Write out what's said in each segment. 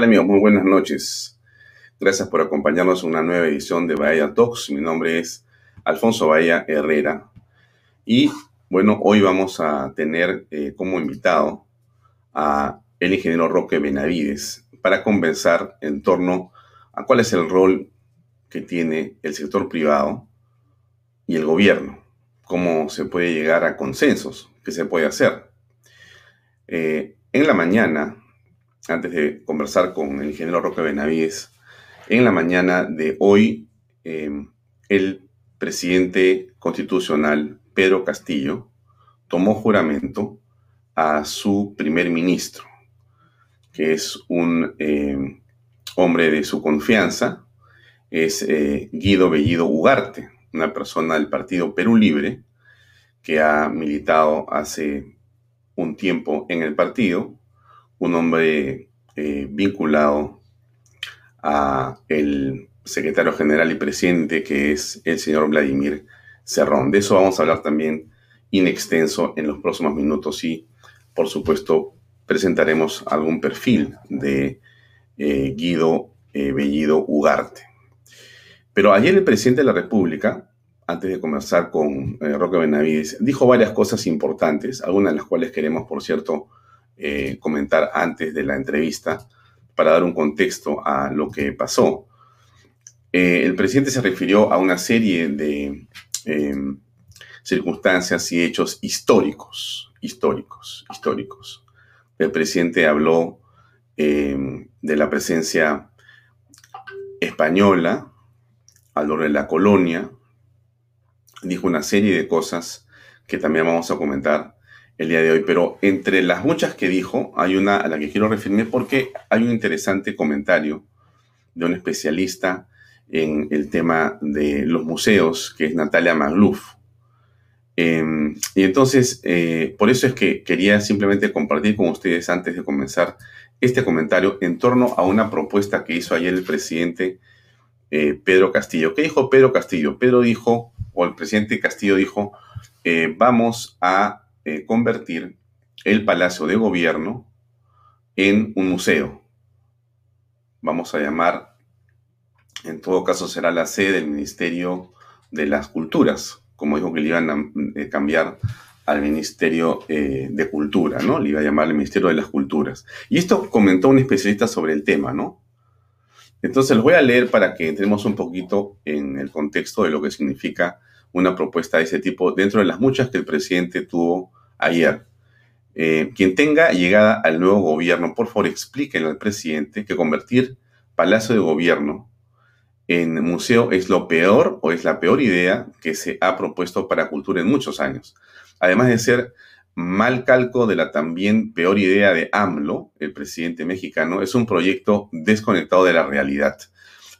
¿Qué tal amigos? Muy buenas noches. Gracias por acompañarnos en una nueva edición de Bahía Talks. Mi nombre es Alfonso Bahía Herrera. Y bueno, hoy vamos a tener eh, como invitado a el ingeniero Roque Benavides para conversar en torno a cuál es el rol que tiene el sector privado y el gobierno, cómo se puede llegar a consensos, qué se puede hacer. Eh, en la mañana, antes de conversar con el ingeniero Roque Benavides, en la mañana de hoy, em, el presidente constitucional Pedro Castillo tomó juramento a su primer ministro, que es un em, hombre de su confianza, es eh, Guido Bellido Ugarte, una persona del partido Perú Libre, que ha militado hace un tiempo en el partido un hombre eh, vinculado a el secretario general y presidente que es el señor Vladimir Cerrón. De eso vamos a hablar también in extenso en los próximos minutos y, por supuesto, presentaremos algún perfil de eh, Guido eh, Bellido Ugarte. Pero ayer el presidente de la República, antes de conversar con Roque Benavides, dijo varias cosas importantes, algunas de las cuales queremos, por cierto, eh, comentar antes de la entrevista para dar un contexto a lo que pasó. Eh, el presidente se refirió a una serie de em, circunstancias y hechos históricos, históricos, históricos. El presidente habló de la presencia española a lo de la colonia, dijo una serie de cosas que también vamos a comentar el día de hoy, pero entre las muchas que dijo, hay una a la que quiero referirme porque hay un interesante comentario de un especialista en el tema de los museos, que es Natalia Magluf. Em, y entonces, eh, por eso es que quería simplemente compartir con ustedes antes de comenzar este comentario en torno a una propuesta que hizo ayer el presidente eh, Pedro Castillo. ¿Qué dijo Pedro Castillo? Pedro dijo, o el presidente Castillo dijo, eh, vamos a eh, convertir el Palacio de Gobierno en un museo. Vamos a llamar, en todo caso será la sede del Ministerio de las Culturas, como dijo que le iban a eh, cambiar al Ministerio eh, de Cultura, ¿no? Le iba a llamar el Ministerio de las Culturas. Y esto comentó un especialista sobre el tema, ¿no? Entonces los voy a leer para que entremos un poquito en el contexto de lo que significa una propuesta de ese tipo dentro de las muchas que el presidente tuvo ayer. Eh, quien tenga llegada al nuevo gobierno, por favor explíquenle al presidente que convertir Palacio de Gobierno en museo es lo peor o es la peor idea que se ha propuesto para cultura en muchos años. Además de ser mal calco de la también peor idea de AMLO, el presidente mexicano, es un proyecto desconectado de la realidad.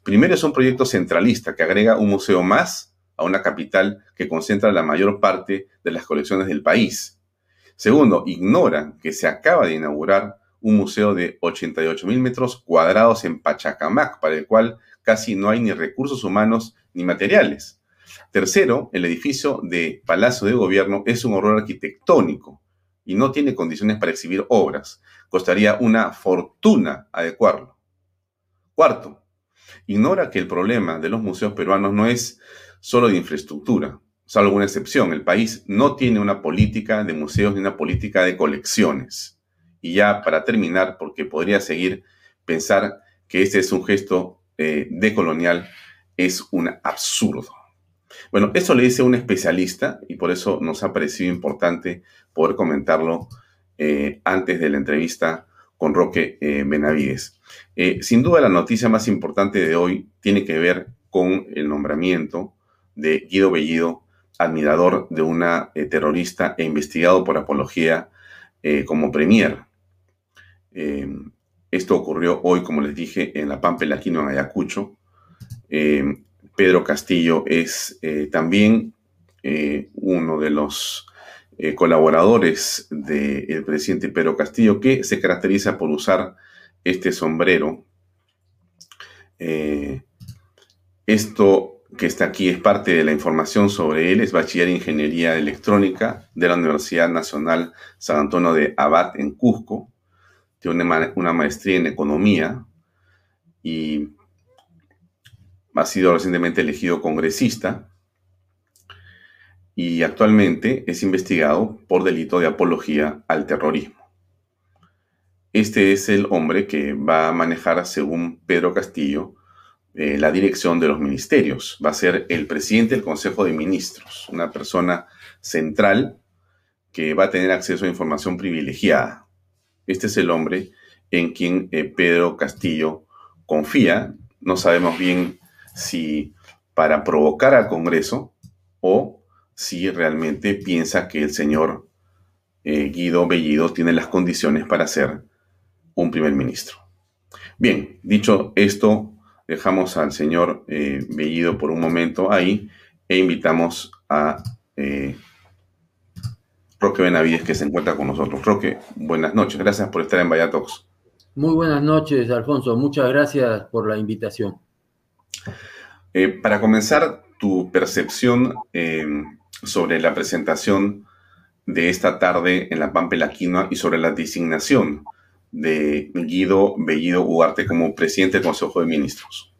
Primero es un proyecto centralista que agrega un museo más a una capital que concentra la mayor parte de las colecciones del país. Segundo, ignora que se acaba de inaugurar un museo de 88 mil metros cuadrados en Pachacamac, para el cual casi no hay ni recursos humanos ni materiales. Tercero, el edificio de Palacio de Gobierno es un horror arquitectónico y no tiene condiciones para exhibir obras. Costaría una fortuna adecuarlo. Cuarto, ignora que el problema de los museos peruanos no es solo de infraestructura, salvo alguna excepción. El país no tiene una política de museos ni una política de colecciones. Y ya para terminar, porque podría seguir, pensar que este es un gesto eh, decolonial es un absurdo. Bueno, eso le dice un especialista y por eso nos ha parecido importante poder comentarlo eh, antes de la entrevista con Roque eh, Benavides. sin duda la noticia más importante de hoy tiene que ver con el nombramiento de Guido Bellido, admirador de una eh, terrorista e investigado por apología eh, como premier. Eh, esto ocurrió hoy, como les dije, en la Pampa Aquino, en Ayacucho. Pedro Castillo es también uno de los colaboradores del presidente Pedro Castillo, que se caracteriza por usar este sombrero. esto que está aquí es parte de la información sobre él, es bachiller en Ingeniería Electrónica de la Universidad Nacional San Antonio de Abad en Cusco. tiene una, maestría en economía y ha sido recientemente elegido congresista y actualmente es investigado por delito de apología al terrorismo. Este es el hombre que va a manejar, según Pedro Castillo, eh, la dirección de los ministerios. Va a ser el presidente del Consejo de Ministros, una persona central que va a tener acceso a información privilegiada. Este es el hombre en quien eh, Pedro Castillo confía. No sabemos bien si para provocar al Congreso o si realmente piensa que el señor eh, Guido Bellido tiene las condiciones para ser un primer ministro. Bien, dicho esto, dejamos al señor eh, Bellido por un momento ahí e invitamos a eh, Roque Benavides que se encuentra con nosotros. Roque, buenas noches. Gracias por estar en Vallatox. Muy buenas noches, Alfonso. Muchas gracias por la invitación. Eh, para comenzar, tu percepción sobre la presentación de esta tarde en la Pampa Quinoa y sobre la designación de Guido Bellido Ugarte como presidente del Consejo de Ministros?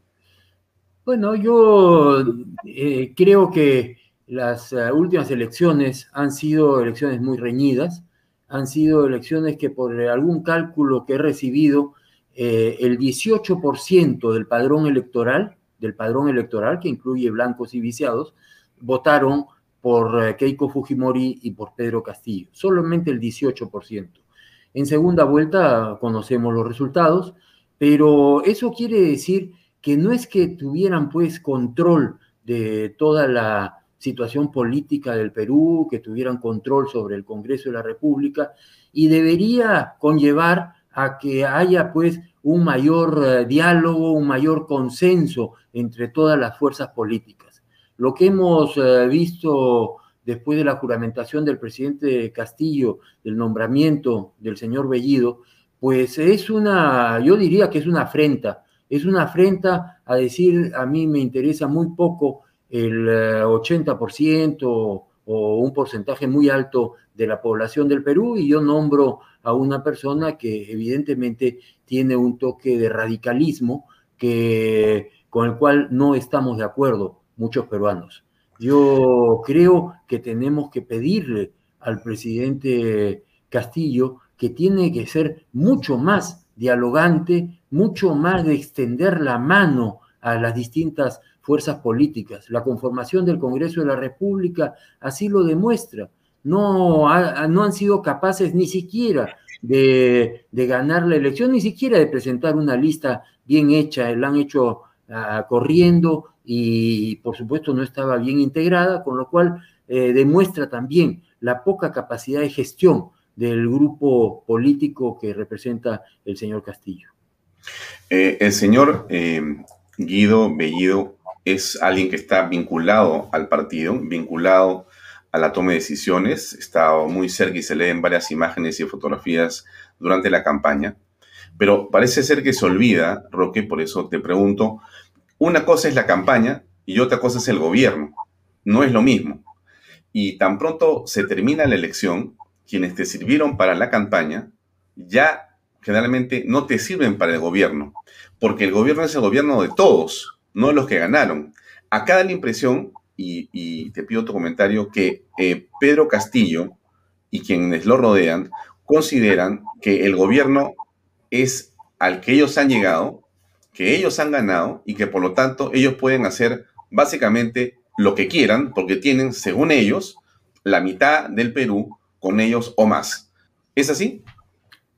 Bueno, yo eh, creo que las eh, últimas elecciones han sido elecciones muy reñidas, han sido elecciones que por algún cálculo que he recibido, eh, el 18% del padrón electoral, del padrón electoral que incluye blancos y viciados, votaron por Keiko Fujimori y por Pedro Castillo, solamente el 18%. En segunda vuelta conocemos los resultados, pero eso quiere decir que no es que tuvieran pues control de toda la situación política del Perú, que tuvieran control sobre el Congreso de la República y debería conllevar a que haya pues un mayor eh, diálogo, un mayor consenso entre todas las fuerzas políticas. Lo que hemos eh, visto después de la juramentación del presidente Castillo, del nombramiento del señor Bellido, pues es una, yo diría que es una afrenta, es una afrenta a decir, a mí me interesa muy poco el 80% eh, o un porcentaje muy alto de la población del Perú y yo nombro a una persona que evidentemente tiene un toque de radicalismo que, con el cual no estamos de acuerdo muchos peruanos. Yo creo que tenemos que pedirle al presidente Castillo que tiene que ser mucho más dialogante, mucho más de extender la mano a las distintas fuerzas políticas. La conformación del Congreso de la República así lo demuestra. No, no han sido capaces ni siquiera de, ganar la elección, ni siquiera de presentar una lista bien hecha, la han hecho ah, corriendo y por supuesto no estaba bien integrada, con lo cual eh, demuestra también la poca capacidad de gestión del grupo político que representa el señor Castillo. Eh, el señor eh, Guido Bellido es alguien que está vinculado al partido, vinculado a la toma de decisiones, está muy cerca y se leen varias imágenes y fotografías durante la campaña, pero parece ser que se olvida, Roque, por eso te pregunto, una cosa es la campaña y otra cosa es el gobierno. No es lo mismo. Y tan pronto se termina la elección, quienes te sirvieron para la campaña ya generalmente no te sirven para el gobierno, porque el gobierno es el gobierno de todos, no de los que ganaron. Acá da la impresión, y, te pido tu comentario, que eh, Pedro Castillo y quienes lo rodean consideran que el gobierno es al que ellos han llegado que ellos han ganado y que por lo tanto ellos pueden hacer básicamente lo que quieran porque tienen, según ellos, la mitad del Perú con ellos o más. ¿Es así?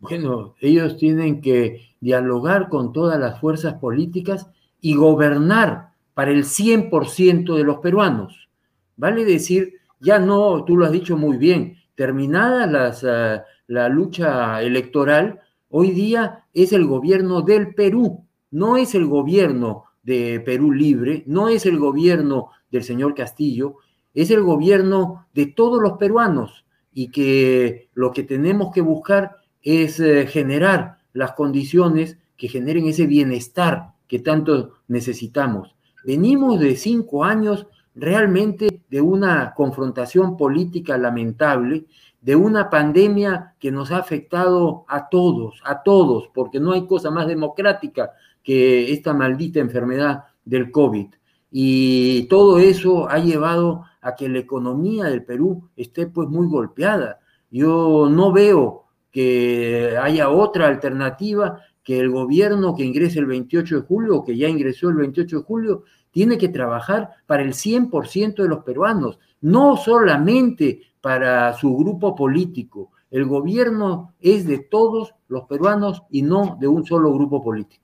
Bueno, ellos tienen que dialogar con todas las fuerzas políticas y gobernar para el 100% de los peruanos. Vale decir, ya no, tú lo has dicho muy bien, terminada las, uh, la lucha electoral, hoy día es el gobierno del Perú no es el gobierno de Perú Libre, no es el gobierno del señor Castillo, es el gobierno de todos los peruanos y que lo que tenemos que buscar es eh, generar las condiciones que generen ese bienestar que tanto necesitamos. Venimos de cinco años realmente de una confrontación política lamentable de una pandemia que nos ha afectado a todos, a todos, porque no hay cosa más democrática que esta maldita enfermedad del COVID. Y todo eso ha llevado a que la economía del Perú esté pues muy golpeada. Yo no veo que haya otra alternativa que el gobierno que ingrese el 28 de julio, que ya ingresó el 28 de julio, tiene que trabajar para el 100% de los peruanos, no solamente para su grupo político. El gobierno es de todos los peruanos y no de un solo grupo político.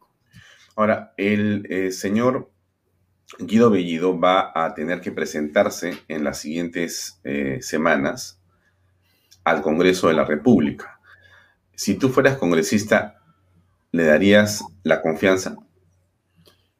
Ahora, el eh, señor Guido Bellido va a tener que presentarse en las siguientes eh, semanas al Congreso de la República. Si tú fueras congresista, ¿le darías la confianza?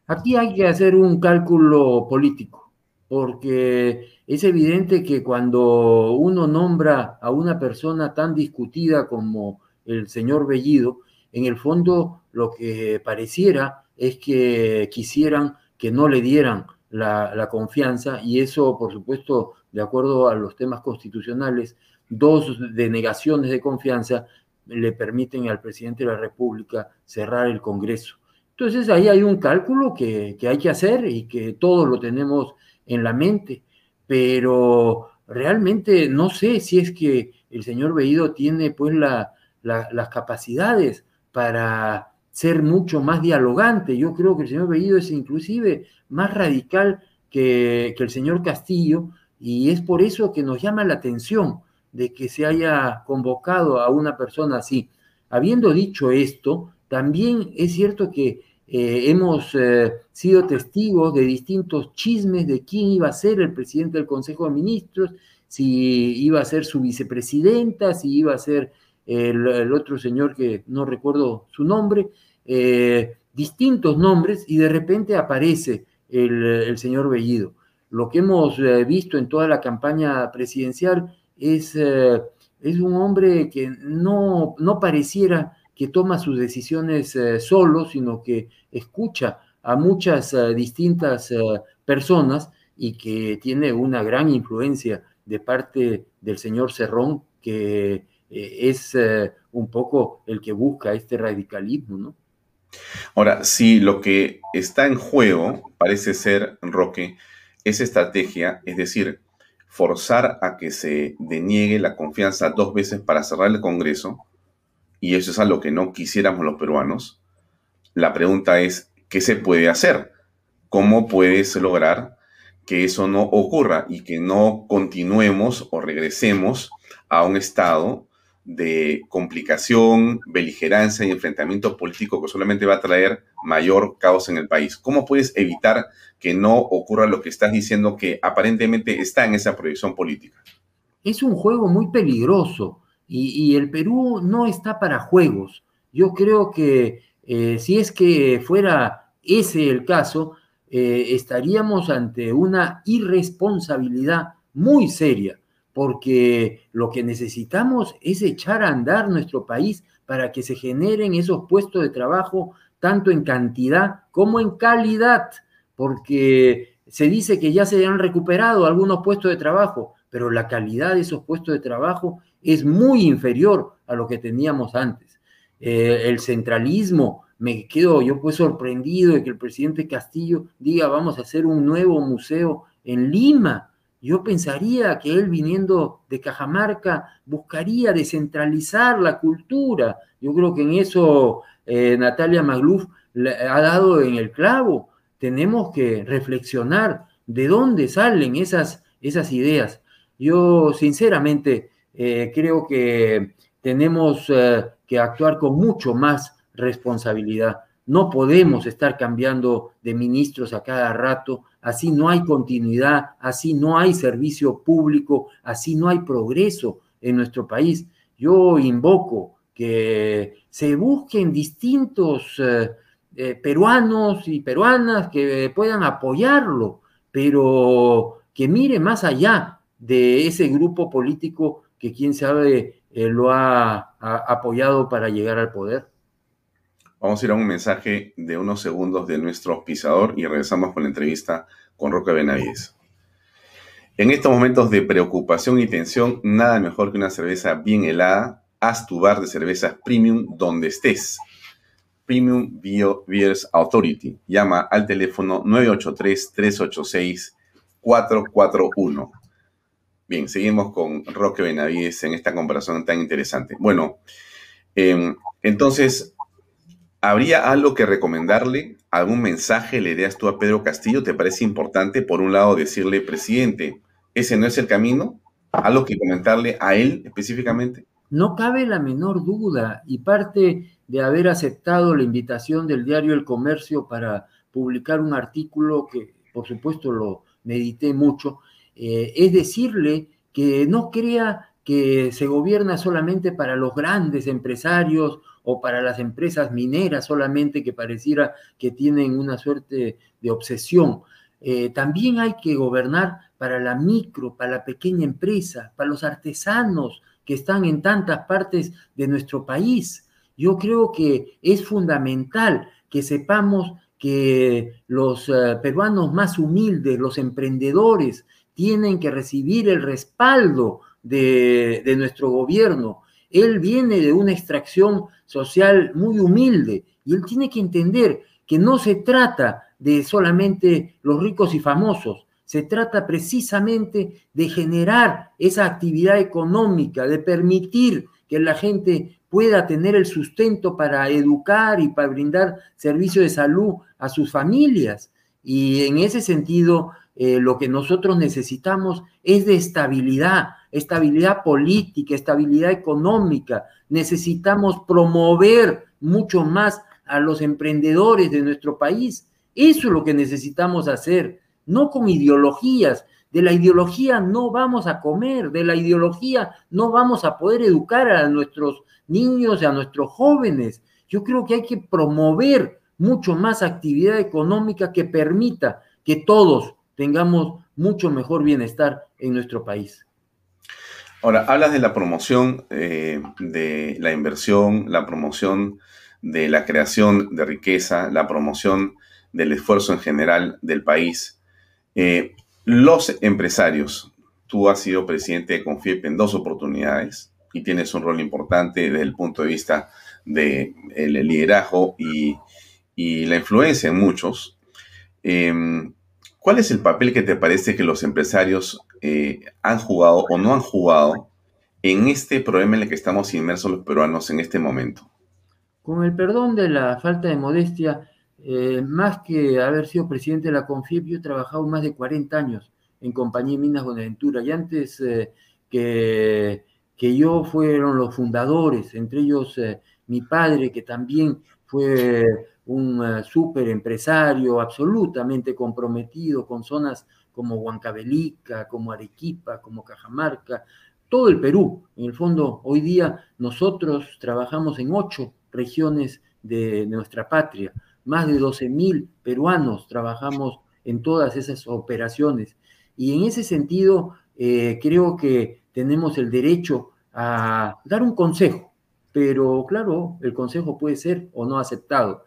Aquí hay que hacer un cálculo político, porque es evidente que cuando uno nombra a una persona tan discutida como el señor Bellido, en el fondo lo que pareciera es que quisieran que no le dieran la, confianza y eso, por supuesto, de acuerdo a los temas constitucionales, dos denegaciones de confianza le permiten al presidente de la República cerrar el Congreso. Entonces ahí hay un cálculo que, hay que hacer y que todos lo tenemos en la mente, pero realmente no sé si es que el señor Veído tiene pues las capacidades para ser mucho más dialogante. Yo creo que el señor Bellido es inclusive más radical que, el señor Castillo y es por eso que nos llama la atención de que se haya convocado a una persona así. Habiendo dicho esto, también es cierto que eh, hemos eh, sido testigos de distintos chismes de quién iba a ser el presidente del Consejo de Ministros, si iba a ser su vicepresidenta, si iba a ser el otro señor que no recuerdo su nombre, eh, distintos nombres y de repente aparece el, señor Bellido. Lo que hemos eh, visto en toda la campaña presidencial es, eh, es un hombre que no, no, pareciera que toma sus decisiones solo, sino que escucha a muchas distintas personas y que tiene una gran influencia de parte del señor Cerrón, que es un poco el que busca este radicalismo, ¿no? Ahora, si lo que está en juego parece ser, Roque, esa estrategia, es decir, forzar a que se deniegue la confianza dos veces para cerrar el Congreso, y eso es algo que no quisiéramos los peruanos, la pregunta es, ¿qué se puede hacer? ¿Cómo puedes lograr que eso no ocurra y que no continuemos o regresemos a un estado de complicación, beligerancia y enfrentamiento político que solamente va a traer mayor caos en el país. ¿Cómo puedes evitar que no ocurra lo que estás diciendo que aparentemente está en esa proyección política? Es un juego muy peligroso y, el Perú no está para juegos. Yo creo que eh, si es que fuera ese el caso, eh, estaríamos ante una irresponsabilidad muy seria porque lo que necesitamos es echar a andar nuestro país para que se generen esos puestos de trabajo tanto en cantidad como en calidad, porque se dice que ya se han recuperado algunos puestos de trabajo, pero la calidad de esos puestos de trabajo es muy inferior a lo que teníamos antes. Eh, el centralismo, me quedo yo pues sorprendido de que el presidente Castillo diga vamos a hacer un nuevo museo en Lima. Yo pensaría que él viniendo de Cajamarca buscaría descentralizar la cultura. Yo creo que en eso eh, Natalia Magluf ha dado en el clavo. Tenemos que reflexionar de dónde salen esas, esas ideas. Yo sinceramente eh, creo que tenemos eh, que actuar con mucho más responsabilidad. No podemos estar cambiando de ministros a cada rato así no hay continuidad, así no hay servicio público, así no hay progreso en nuestro país. Yo invoco que se busquen distintos eh, eh, peruanos y peruanas que puedan apoyarlo, pero que mire más allá de ese grupo político que quién sabe eh, lo ha apoyado para llegar al poder. Vamos a ir a un mensaje de unos segundos de nuestro pisador y regresamos con la entrevista con Roque Benavides. En estos momentos de preocupación y tensión, nada mejor que una cerveza bien helada. Haz tu bar de cervezas premium donde estés. Premium Beers Authority. Llama al teléfono 983-386-441. Bien, seguimos con Roque Benavides en esta conversación tan interesante. Bueno, em, entonces, ¿habría algo que recomendarle? ¿Algún mensaje le das tú a Pedro Castillo? ¿Te parece importante, por un lado, decirle, presidente, ese no es el camino? ¿Algo que comentarle a él específicamente? No cabe la menor duda y parte de haber aceptado la invitación del diario El Comercio para publicar un artículo que por supuesto lo medité mucho, eh, es decirle que no crea que se gobierna solamente para los grandes empresarios o para las empresas mineras solamente que pareciera que tienen una suerte de obsesión. Eh, también hay que gobernar para la micro, para la pequeña empresa, para los artesanos que están en tantas partes de nuestro país. Yo creo que es fundamental que sepamos que los eh, peruanos más humildes, los emprendedores, tienen que recibir el respaldo de, de nuestro gobierno. Él viene de una extracción social muy humilde y él tiene que entender que no se trata de solamente los ricos y famosos, se trata precisamente de generar esa actividad económica, de permitir que la gente pueda tener el sustento para educar y para brindar servicio de salud a sus familias. Y en ese sentido, eh, lo que nosotros necesitamos es de estabilidad, estabilidad política, estabilidad económica. Necesitamos promover mucho más a los emprendedores de nuestro país. Eso es lo que necesitamos hacer no con ideologías. De la ideología no vamos a comer, de la ideología no vamos a poder educar a nuestros niños y a nuestros jóvenes. Yo creo que hay que promover mucho más actividad económica que permita que todos tengamos mucho mejor bienestar en nuestro país. Ahora, hablas de la promoción eh, de la inversión, la promoción de la creación de riqueza, la promoción del esfuerzo en general del país. Eh, los empresarios, tú has sido presidente de Confiep en dos oportunidades y tienes un rol importante desde el punto de vista del liderazgo y, la influencia en muchos. Em, ¿Cuál es el papel que te parece que los empresarios eh, han jugado o no han jugado en este problema en el que estamos inmersos los peruanos en este momento? Con el perdón de la falta de modestia, eh, más que haber sido presidente de la CONFIEP, yo he trabajado más de 40 años en Compañía Minas Buenaventura y antes eh, que, que, yo fueron los fundadores, entre ellos mi padre, que también fue un súper empresario, absolutamente comprometido con zonas como Huancavelica, como Arequipa, como Cajamarca, todo el Perú. En el fondo, hoy día nosotros trabajamos en ocho regiones de nuestra patria más de 12.000 peruanos trabajamos en todas esas operaciones. Y en ese sentido, eh, creo que tenemos el derecho a dar un consejo, pero claro, el consejo puede ser o no aceptado.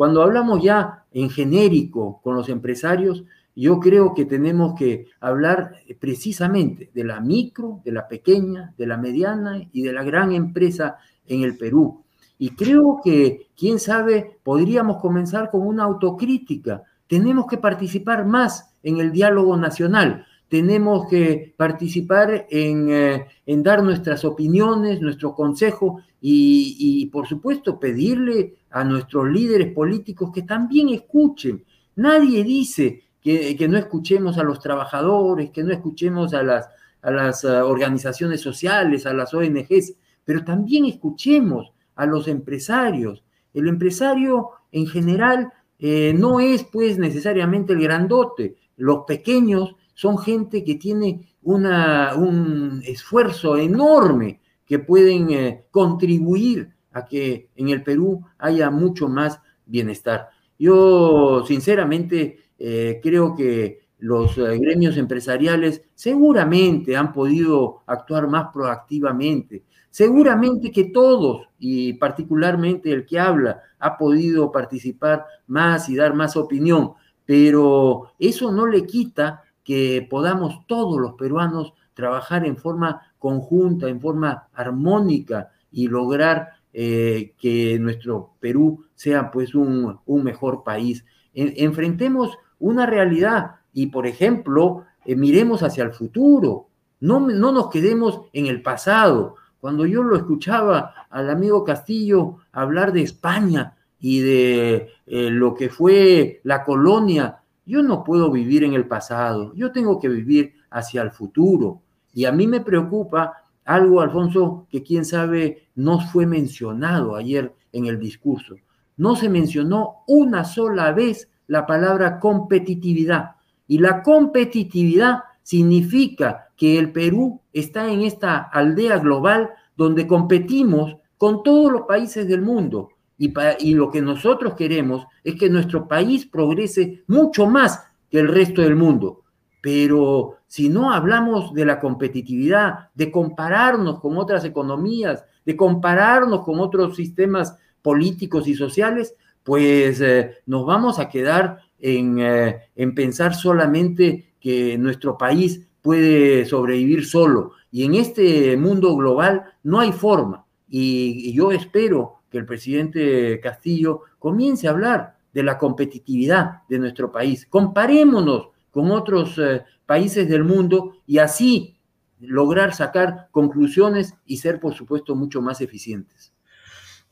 Cuando hablamos ya en genérico con los empresarios, yo creo que tenemos que hablar precisamente de la micro, de la pequeña, de la mediana y de la gran empresa en el Perú. Y creo que, quién sabe, podríamos comenzar con una autocrítica. Tenemos que participar más en el diálogo nacional. Tenemos que participar en, eh, dar nuestras opiniones, nuestro consejo y, por supuesto, pedirle a nuestros líderes políticos que también escuchen. Nadie dice que, no escuchemos a los trabajadores, que no escuchemos a las, a las eh, organizaciones sociales, a las ONGs, pero también escuchemos a los empresarios. El empresario en general eh, no es pues necesariamente el grandote. Los pequeños son gente que tiene un esfuerzo enorme que pueden eh, contribuir a que en el Perú haya mucho más bienestar. Yo sinceramente eh, creo que los gremios empresariales seguramente han podido actuar más proactivamente, Seguramente que todos, y particularmente el que habla, ha podido participar más y dar más opinión, pero eso no le quita que podamos todos los peruanos trabajar en forma conjunta, en forma armónica y lograr eh, que nuestro Perú sea pues un, mejor país. enfrentemos una realidad y, por ejemplo, eh, miremos hacia el futuro, no, no nos quedemos en el pasado. Cuando yo lo escuchaba al amigo Castillo hablar de España y de eh, lo que fue la colonia, yo no puedo vivir en el pasado, yo tengo que vivir hacia el futuro. Y a mí me preocupa algo, Alfonso, que quién sabe no fue mencionado ayer en el discurso. No se mencionó una sola vez la palabra competitividad. Y la competitividad significa que el Perú está en esta aldea global donde competimos con todos los países del mundo. Y, lo que nosotros queremos es que nuestro país progrese mucho más que el resto del mundo. Pero si no hablamos de la competitividad, de compararnos con otras economías, de compararnos con otros sistemas políticos y sociales, pues eh, nos vamos a quedar eh, en, pensar solamente que nuestro país puede sobrevivir solo. Y en este mundo global no hay forma. Y, yo espero que el presidente Castillo comience a hablar de la competitividad de nuestro país. Comparémonos con otros eh, países del mundo y así lograr sacar conclusiones y ser, por supuesto, mucho más eficientes.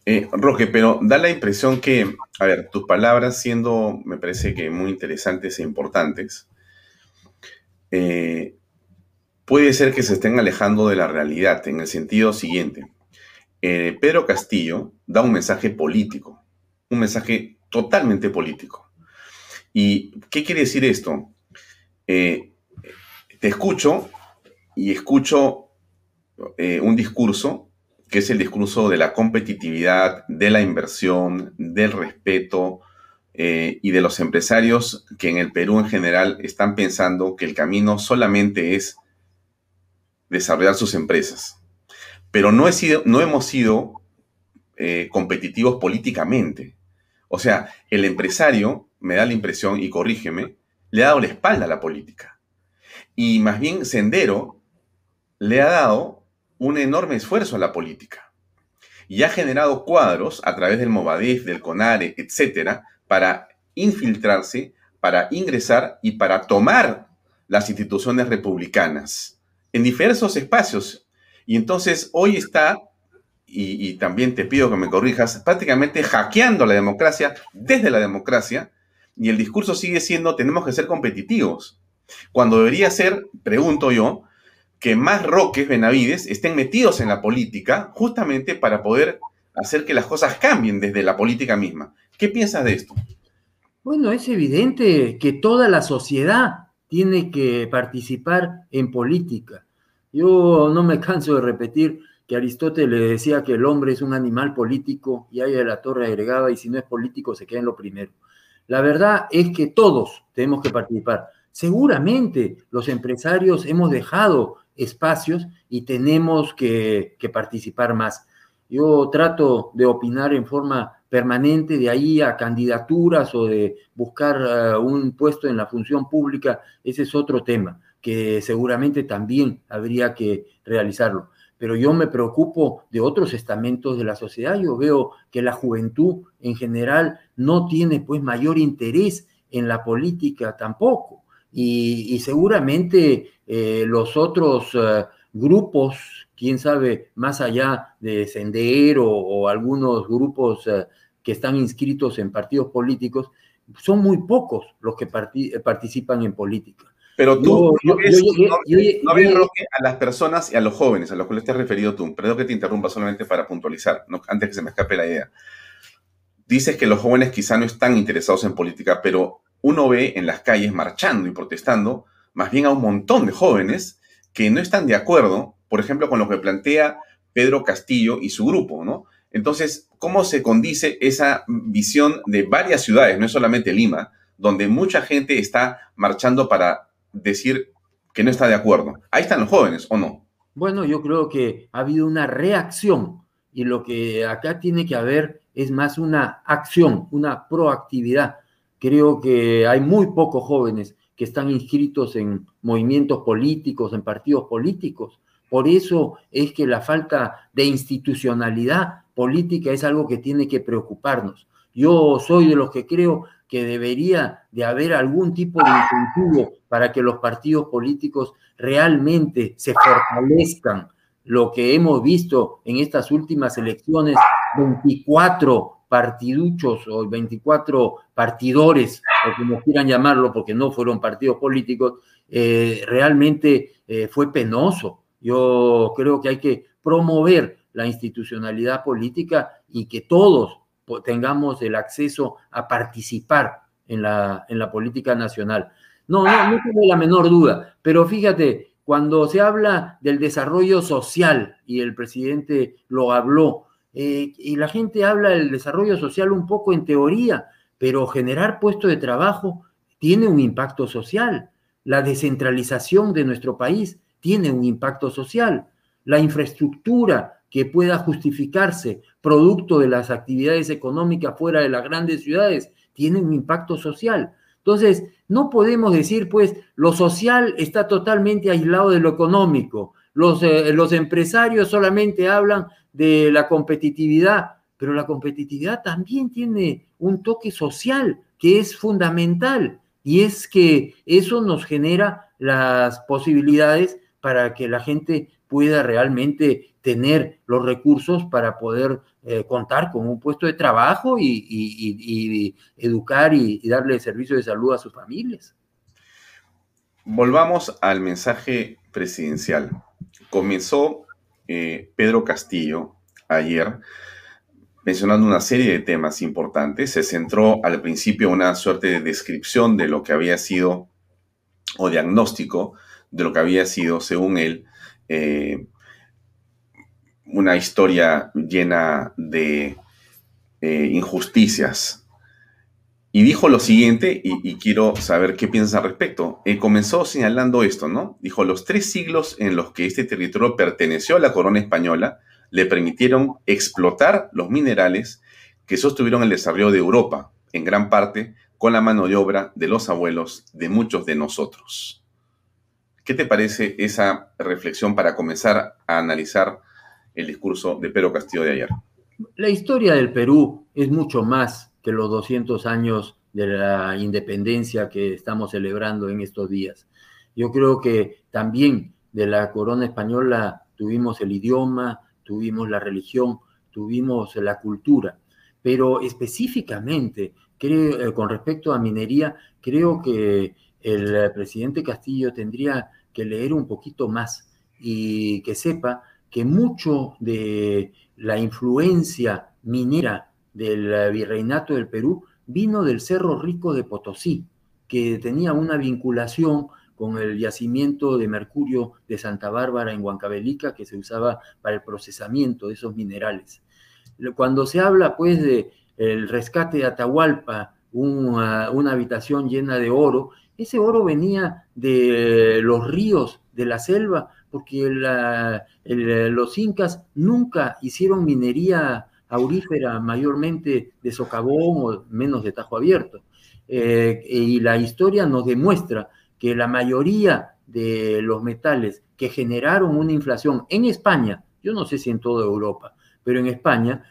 Eh, Roque, pero da la impresión que, a ver, tus palabras siendo, me parece que muy interesantes e importantes, eh, puede ser que se estén alejando de la realidad en el sentido siguiente. Pedro Castillo da un mensaje político, un mensaje totalmente político. ¿Y qué quiere decir esto? Eh, te escucho y escucho eh, un discurso que es el discurso de la competitividad, de la inversión, del respeto eh, y de los empresarios que en el Perú en general están pensando que el camino solamente es desarrollar sus empresas. Pero no, hemos sido competitivos políticamente. O sea, el empresario, me da la impresión, y corrígeme, le ha dado la espalda a la política. Y más bien Sendero le ha dado un enorme esfuerzo a la política. Y ha generado cuadros a través del Movadef, del CONARE, etcétera, para infiltrarse, para ingresar y para tomar las instituciones republicanas en diversos espacios. Y entonces hoy está, y, también te pido que me corrijas, prácticamente hackeando la democracia desde la democracia y el discurso sigue siendo tenemos que ser competitivos. Cuando debería ser, pregunto yo, que más Roques Benavides estén metidos en la política justamente para poder hacer que las cosas cambien desde la política misma. ¿Qué piensas de esto? Bueno, es evidente que toda la sociedad tiene que participar en política. Yo no me canso de repetir que Aristóteles decía que el hombre es un animal político y ahí de la torre agregaba y si no es político se queda en lo primero. La verdad es que todos tenemos que participar. Seguramente los empresarios hemos dejado espacios y tenemos que, participar más. Yo trato de opinar en forma permanente de ahí a candidaturas o de buscar eh, un puesto en la función pública, ese es otro tema que seguramente también habría que realizarlo pero yo me preocupo de otros estamentos de la sociedad. Yo veo que la juventud en general no tiene pues mayor interés en la política tampoco. Y, seguramente eh, los otros eh, grupos, quién sabe, más allá de Sendero o, algunos grupos eh, que están inscritos en partidos políticos, son muy pocos los que participan en política. Pero tú no, ves, a las personas y a los jóvenes a los cuales te has referido tú. Perdón que te interrumpa solamente para puntualizar, antes que se me escape la idea. Dices que los jóvenes quizá no están interesados en política, pero uno ve en las calles marchando y protestando más bien a un montón de jóvenes que no están de acuerdo, por ejemplo, con lo que plantea Pedro Castillo y su grupo, ¿no? Entonces, ¿cómo se condice esa visión de varias ciudades, no es solamente Lima, donde mucha gente está marchando para decir que no está de acuerdo. Ahí están los jóvenes, ¿o no? Bueno, yo creo que ha habido una reacción y lo que acá tiene que haber es más una acción, una proactividad. Creo que hay muy pocos jóvenes que están inscritos en movimientos políticos, en partidos políticos. Por eso es que la falta de institucionalidad política es algo que tiene que preocuparnos. Yo soy de los que creo que debería de haber algún tipo de incentivo para que los partidos políticos realmente se fortalezcan. Lo que hemos visto en estas últimas elecciones, 24 partiduchos o 24 partidores, o como quieran llamarlo, porque no fueron partidos políticos, eh, realmente eh, fue penoso. Yo creo que hay que promover la institucionalidad política y que todos tengamos el acceso a participar en la, en la política nacional. No, no, no tengo la menor duda, pero fíjate, cuando se habla del desarrollo social, y el presidente lo habló, eh, y la gente habla del desarrollo social un poco en teoría, pero generar puestos de trabajo tiene un impacto social. La descentralización de nuestro país tiene un impacto social. La infraestructura que pueda justificarse producto de las actividades económicas fuera de las grandes ciudades tiene un impacto social. Entonces, no podemos decir, pues, lo social está totalmente aislado de lo económico. Los, eh, los empresarios solamente hablan de la competitividad, pero la competitividad también tiene un toque social que es fundamental y es que eso nos genera las posibilidades para que la gente pueda realmente tener los recursos para poder eh, contar con un puesto de trabajo y, educar y, darle servicio de salud a sus familias. Volvamos al mensaje presidencial. Comenzó eh, Pedro Castillo ayer mencionando una serie de temas importantes. Se centró al principio una suerte de descripción de lo que había sido o diagnóstico de lo que había sido, según él, eh, una historia llena de eh, injusticias. Y dijo lo siguiente, y, quiero saber qué piensas al respecto. Eh, comenzó señalando esto, ¿no? Dijo, los tres siglos en los que este territorio perteneció a la corona española le permitieron explotar los minerales que sostuvieron el desarrollo de Europa, en gran parte con la mano de obra de los abuelos de muchos de nosotros. ¿Qué te parece esa reflexión para comenzar a analizar el discurso de Pedro Castillo de ayer? La historia del Perú es mucho más que los 200 años de la independencia que estamos celebrando en estos días. Yo creo que también de la corona española tuvimos el idioma, tuvimos la religión, tuvimos la cultura, pero específicamente creo, eh, con respecto a minería, creo que el presidente Castillo tendría que leer un poquito más y que sepa que mucho de la influencia minera del virreinato del Perú vino del Cerro Rico de Potosí, que tenía una vinculación con el yacimiento de mercurio de Santa Bárbara en Huancavelica que se usaba para el procesamiento de esos minerales. Cuando se habla pues de el rescate de Atahualpa, una, una habitación llena de oro, ese oro venía de los ríos de la selva, porque los incas nunca hicieron minería aurífera mayormente de socavón o menos de tajo abierto. Eh, y la historia nos demuestra que la mayoría de los metales que generaron una inflación en España, yo no sé si en toda Europa, pero en España,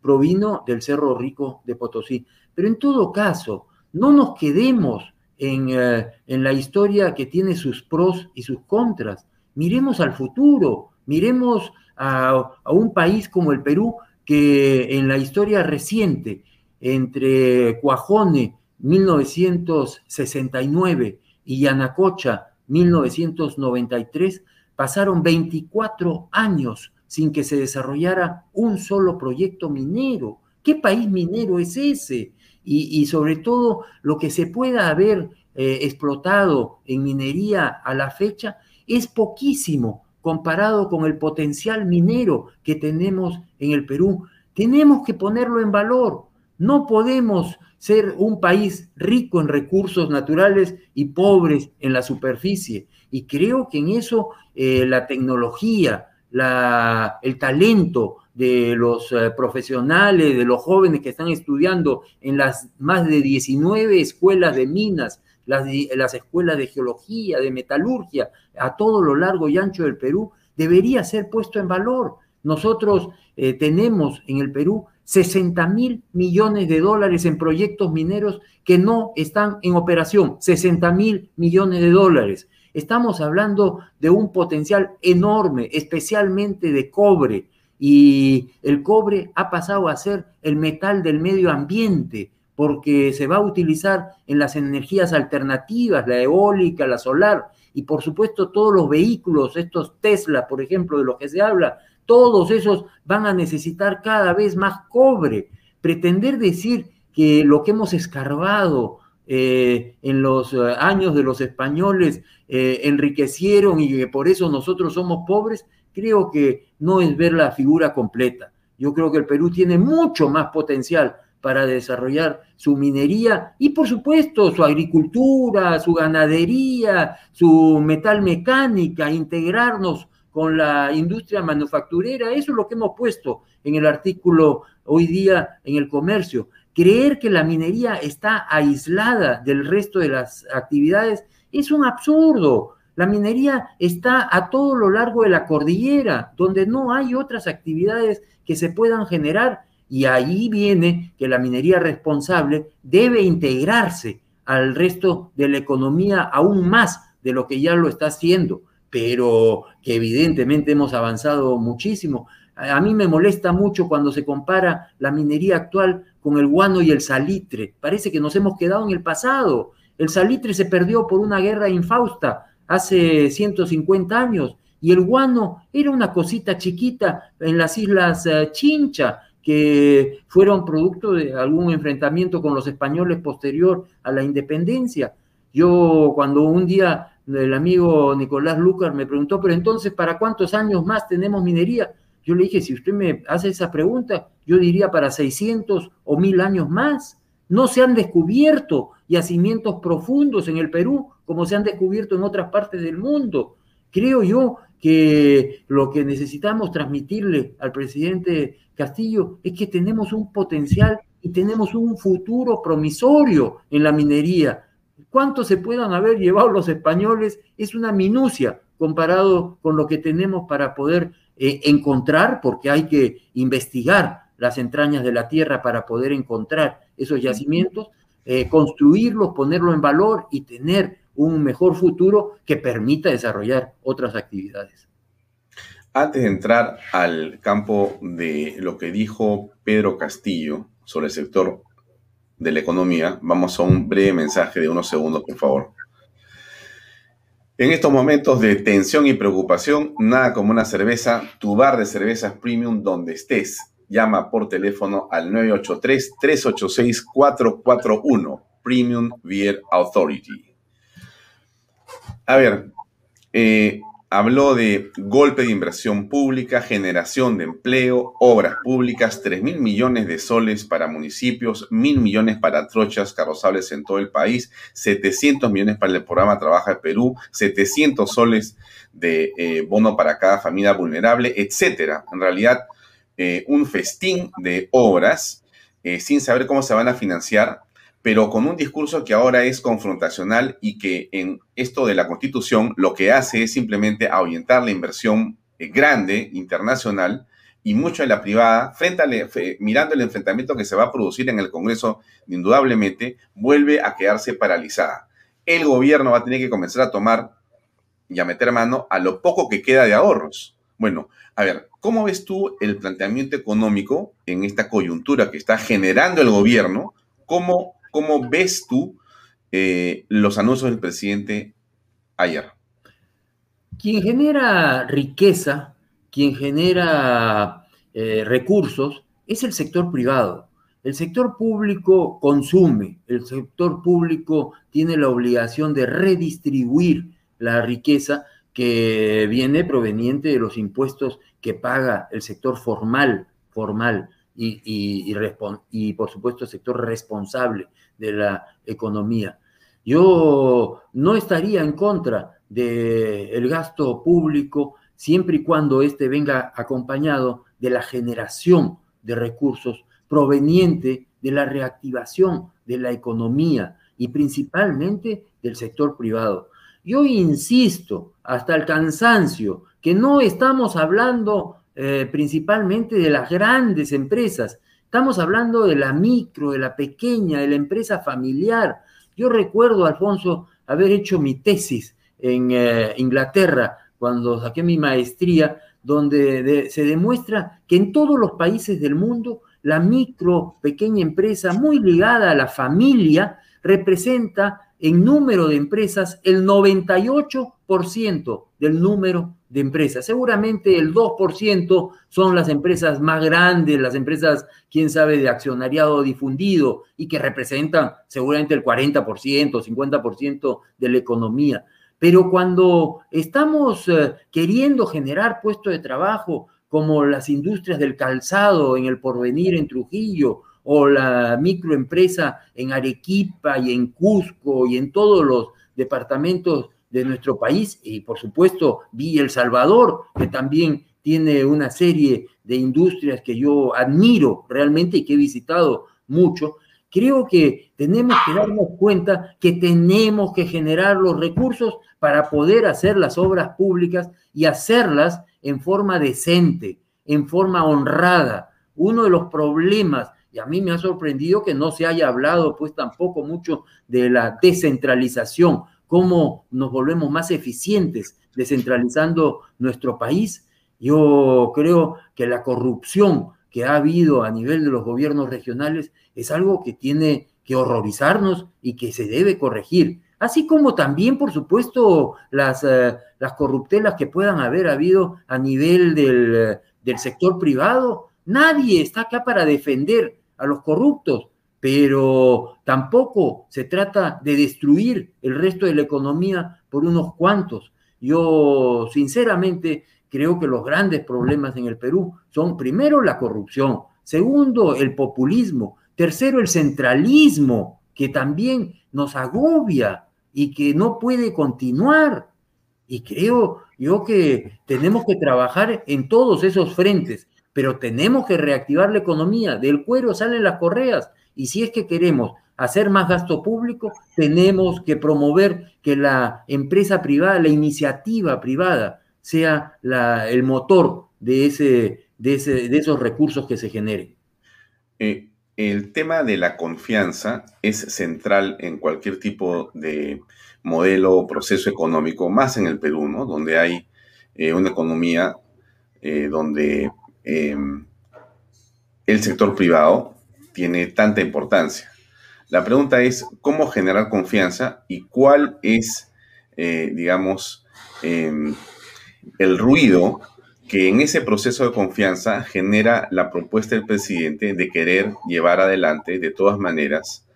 provino del Cerro Rico de Potosí. Pero en todo caso, no nos quedemos eh, en, la historia que tiene sus pros y sus contras. Miremos al futuro, miremos a, un país como el Perú que en la historia reciente, entre Cuajone 1969 y Yanacocha 1993, pasaron 24 años sin que se desarrollara un solo proyecto minero. ¿Qué país minero es ese? Y, sobre todo lo que se pueda haber eh, explotado en minería a la fecha es poquísimo comparado con el potencial minero que tenemos en el Perú. Tenemos que ponerlo en valor. No podemos ser un país rico en recursos naturales y pobres en la superficie. Y creo que en eso eh, la tecnología, la, el talento de los eh, profesionales, de los jóvenes que están estudiando en las más de 19 escuelas de minas las, las escuelas de geología, de metalurgia, a todo lo largo y ancho del Perú, debería ser puesto en valor. Nosotros eh, tenemos en el Perú 60 mil millones de dólares en proyectos mineros que no están en operación, 60 mil millones de dólares. Estamos hablando de un potencial enorme, especialmente de cobre, y el cobre ha pasado a ser el metal del medio ambiente porque se va a utilizar en las energías alternativas, la eólica, la solar, y por supuesto todos los vehículos, estos Tesla, por ejemplo, de los que se habla, todos esos van a necesitar cada vez más cobre. Pretender decir que lo que hemos escarbado eh, en los eh, años de los españoles eh, enriquecieron y que por eso nosotros somos pobres, creo que no es ver la figura completa. Yo creo que el Perú tiene mucho más potencial para desarrollar su minería y por supuesto su agricultura, su ganadería, su metal mecánica, integrarnos con la industria manufacturera. Eso es lo que hemos puesto en el artículo hoy día en el comercio. Creer que la minería está aislada del resto de las actividades es un absurdo. La minería está a todo lo largo de la cordillera, donde no hay otras actividades que se puedan generar y ahí viene que la minería responsable debe integrarse al resto de la economía aún más de lo que ya lo está haciendo, pero que evidentemente hemos avanzado muchísimo. A mí me molesta mucho cuando se compara la minería actual con el guano y el salitre. Parece que nos hemos quedado en el pasado. El salitre se perdió por una guerra infausta hace 150 años y el guano era una cosita chiquita en las islas eh, Chincha que fueron producto de algún enfrentamiento con los españoles posterior a la independencia. Yo cuando un día el amigo Nicolás Lucar me preguntó, pero entonces, ¿para cuántos años más tenemos minería? Yo le dije, si usted me hace esa pregunta, yo diría para 600 o 1000 años más. No se han descubierto yacimientos profundos en el Perú como se han descubierto en otras partes del mundo. Creo yo que lo que necesitamos transmitirle al presidente Castillo es que tenemos un potencial y tenemos un futuro promisorio en la minería. Cuánto se puedan haber llevado los españoles es una minucia comparado con lo que tenemos para poder eh, encontrar, porque hay que investigar las entrañas de la tierra para poder encontrar esos yacimientos, eh, construirlos, ponerlo en valor y tener un mejor futuro que permita desarrollar otras actividades. Antes de entrar al campo de lo que dijo Pedro Castillo sobre el sector de la economía, vamos a un breve mensaje de unos segundos, por favor. En estos momentos de tensión y preocupación, nada como una cerveza, tu bar de cervezas premium donde estés. Llama por teléfono al 983-386-441, Premium Beer Authority. A ver, eh, habló de golpe de inversión pública, generación de empleo, obras públicas, 3 mil millones de soles para municipios, mil millones para trochas carrozables en todo el país, 700 millones para el programa Trabaja el Perú, 700 soles de eh, bono para cada familia vulnerable, etcétera. En realidad, eh, un festín de obras sin saber cómo se van a financiar pero con un discurso que ahora es confrontacional y que en esto de la constitución lo que hace es simplemente ahuyentar la inversión eh, grande internacional y mucho de la privada, frente mirando el enfrentamiento que se va a producir en el Congreso, indudablemente vuelve a quedarse paralizada. El gobierno va a tener que comenzar a tomar y a meter mano a lo poco que queda de ahorros. Bueno, a ver, ¿cómo ves tú el planteamiento económico en esta coyuntura que está generando el gobierno? ¿Cómo ¿Cómo ves tú eh, los anuncios del presidente ayer? Quien genera riqueza, quien genera eh, recursos, es el sector privado. El sector público consume, el sector público tiene la obligación de redistribuir la riqueza que viene proveniente de los impuestos que paga el sector formal, formal y, y, por supuesto sector responsable de la economía. Yo no estaría en contra del gasto público siempre y cuando éste venga acompañado de la generación de recursos proveniente de la reactivación de la economía. y principalmente del sector privado. Yo insisto hasta el cansancio que no estamos hablando eh, principalmente de las grandes empresas, estamos hablando de la micro, de la pequeña, de la empresa familiar. Yo recuerdo, Alfonso, haber hecho mi tesis en eh, Inglaterra cuando saqué mi maestría, donde se demuestra que en todos los países del mundo la micro, pequeña empresa muy ligada a la familia representa en número de empresas el 98% del número de empresas. Seguramente el 2% son las empresas más grandes, las empresas, quién sabe, de accionariado difundido y que representan seguramente el 40%, 50% de la economía. Pero cuando estamos eh, queriendo generar puestos de trabajo, como las industrias del calzado en el porvenir en Trujillo, o la microempresa en Arequipa y en Cusco y en todos los departamentos de nuestro país, y por supuesto vi El Salvador, que también tiene una serie de industrias que yo admiro realmente y que he visitado mucho, creo que tenemos que darnos cuenta que tenemos que generar los recursos para poder hacer las obras públicas y hacerlas en forma decente, en forma honrada. Uno de los problemas, y a mí me ha sorprendido que no se haya hablado pues tampoco mucho de la descentralización, cómo nos volvemos más eficientes descentralizando nuestro país. Yo creo que la corrupción que ha habido a nivel de los gobiernos regionales es algo que tiene que horrorizarnos y que se debe corregir. Así como también, por supuesto, las, eh, las corruptelas que puedan haber habido a nivel del, del sector privado. Nadie está acá para defender a los corruptos, pero tampoco se trata de destruir el resto de la economía por unos cuantos. Yo, sinceramente, creo que los grandes problemas en el Perú son, primero, la corrupción, segundo, el populismo, tercero, el centralismo, que también nos agobia y que no puede continuar. Y creo yo que tenemos que trabajar en todos esos frentes, pero tenemos que reactivar la economía. Del cuero salen las correas. Y si es que queremos hacer más gasto público, tenemos que promover que la empresa privada, la iniciativa privada, sea el motor de, ese, de, esos recursos que se generen. Eh, el tema de la confianza es central en cualquier tipo de modelo o proceso económico, más en el Perú, ¿no? Donde hay eh, una economía eh, donde em, el sector privado tiene tanta importancia. La pregunta es cómo generar confianza y cuál es, digamos, em, el ruido que en ese proceso de confianza genera la propuesta del presidente de querer llevar adelante de todas maneras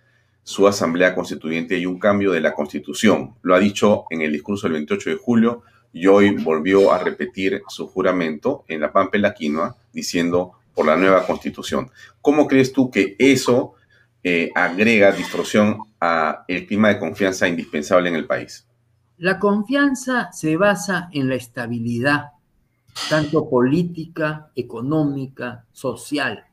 su asamblea constituyente y un cambio de la constitución. Lo ha dicho en el discurso del 28 de julio y hoy volvió a repetir su juramento en la Pampa la Quinoa diciendo por la nueva constitución. ¿Cómo crees tú que eso eh, agrega distorsión al clima de confianza indispensable en el país? La confianza se basa en la estabilidad, tanto política, económica, social.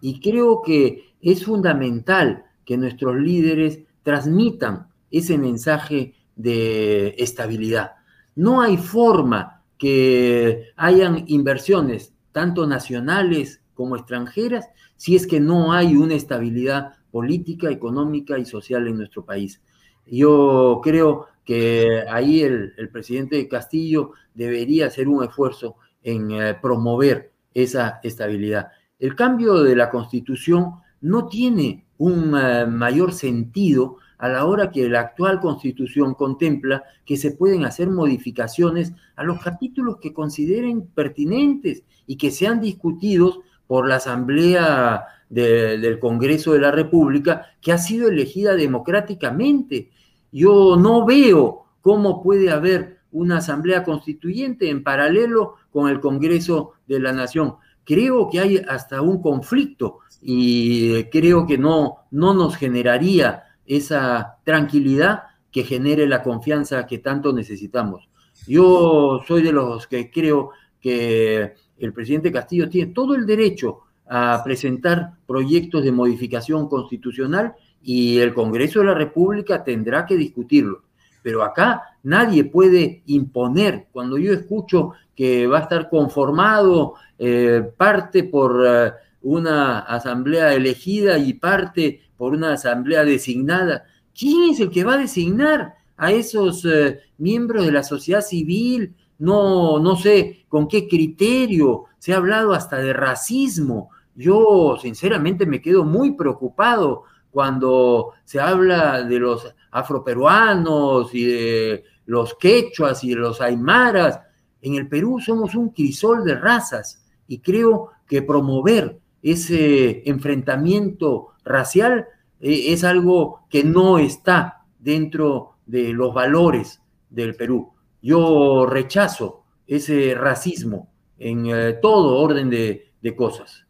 Y creo que es fundamental que nuestros líderes transmitan ese mensaje de estabilidad. No hay forma que hayan inversiones, tanto nacionales como extranjeras, si es que no hay una estabilidad política, económica y social en nuestro país. Yo creo que ahí el, presidente Castillo debería hacer un esfuerzo en eh, promover esa estabilidad. El cambio de la constitución no tiene un eh, mayor sentido a la hora que la actual constitución contempla que se pueden hacer modificaciones a los capítulos que consideren pertinentes y que sean discutidos por la Asamblea del Congreso de la República, que ha sido elegida democráticamente yo no veo cómo puede haber una asamblea constituyente en paralelo con el Congreso de la Nación. Creo que hay hasta un conflicto y creo que no, no nos generaría esa tranquilidad que genere la confianza que tanto necesitamos. Yo soy de los que creo que el presidente Castillo tiene todo el derecho a presentar proyectos de modificación constitucional y el Congreso de la República tendrá que discutirlo. Pero acá nadie puede imponer. Cuando yo escucho que va a estar conformado eh, parte por eh, una asamblea elegida y parte por una asamblea designada, ¿quién es el que va a designar a esos eh, miembros de la sociedad civil? No, no sé con qué criterio. Se ha hablado hasta de racismo. Yo sinceramente me quedo muy preocupado cuando se habla de los afroperuanos y de los quechuas y de los aymaras. En el Perú somos un crisol de razas y creo que promover ese enfrentamiento racial eh, es algo que no está dentro de los valores del Perú. Yo rechazo ese racismo en eh, todo orden de, cosas.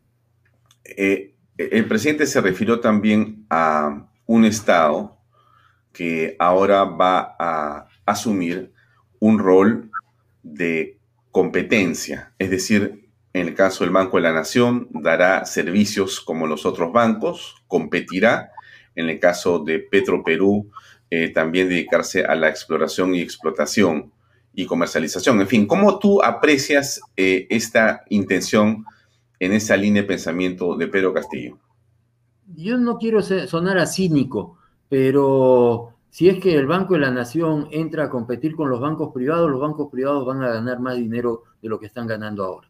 Eh, el presidente se refirió también a un Estado que ahora va a asumir un rol de competencia, es decir, en el caso del Banco de la Nación, dará servicios como los otros bancos, competirá. En el caso de Petro Perú, eh, también dedicarse a la exploración y explotación y comercialización. En fin, ¿cómo tú aprecias eh, esta intención en esa línea de pensamiento de Pedro Castillo? Yo no quiero sonar a cínico, pero si es que el Banco de la Nación entra a competir con los bancos privados, los bancos privados van a ganar más dinero de lo que están ganando ahora.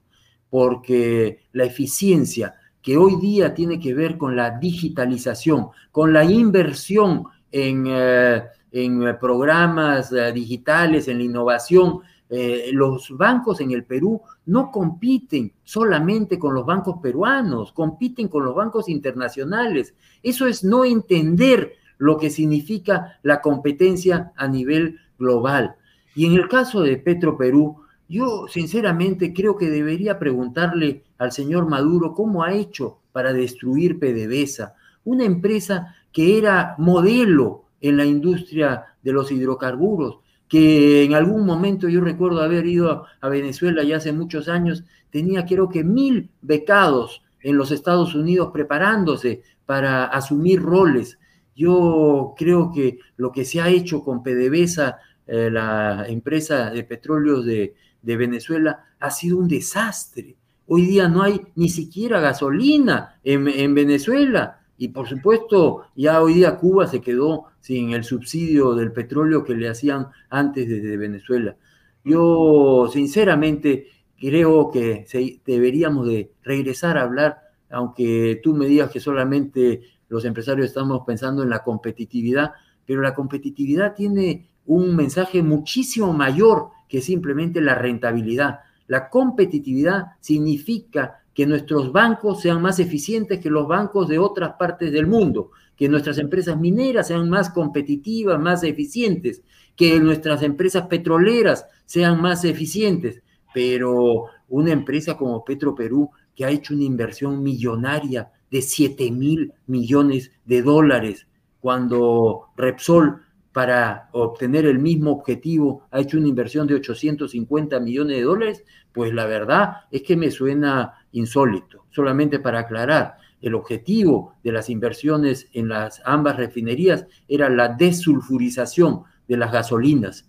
Porque la eficiencia que hoy día tiene que ver con la digitalización, con la inversión en, eh, en programas eh, digitales, en la innovación, eh, los bancos en el Perú no compiten solamente con los bancos peruanos, compiten con los bancos internacionales. Eso es no entender lo que significa la competencia a nivel global. Y en el caso de Petro Perú, yo sinceramente creo que debería preguntarle al señor Maduro cómo ha hecho para destruir PDVSA, una empresa que era modelo en la industria de los hidrocarburos, que en algún momento yo recuerdo haber ido a Venezuela ya hace muchos años, tenía creo que mil becados en los Estados Unidos preparándose para asumir roles. Yo creo que lo que se ha hecho con PDVSA, eh, la empresa de petróleos de, Venezuela, ha sido un desastre. Hoy día no hay ni siquiera gasolina en, en Venezuela. Y por supuesto, ya hoy día Cuba se quedó sin el subsidio del petróleo que le hacían antes desde Venezuela. Yo sinceramente creo que deberíamos de regresar a hablar, aunque tú me digas que solamente los empresarios estamos pensando en la competitividad, pero la competitividad tiene un mensaje muchísimo mayor que simplemente la rentabilidad. La competitividad significa que nuestros bancos sean más eficientes que los bancos de otras partes del mundo, que nuestras empresas mineras sean más competitivas, más eficientes, que nuestras empresas petroleras sean más eficientes. Pero una empresa como Petro Perú, que ha hecho una inversión millonaria de 7 mil millones de dólares, cuando Repsol para obtener el mismo objetivo ha hecho una inversión de 850 millones de dólares, pues la verdad es que me suena insólito. Solamente para aclarar, el objetivo de las inversiones en las ambas refinerías era la desulfurización de las gasolinas.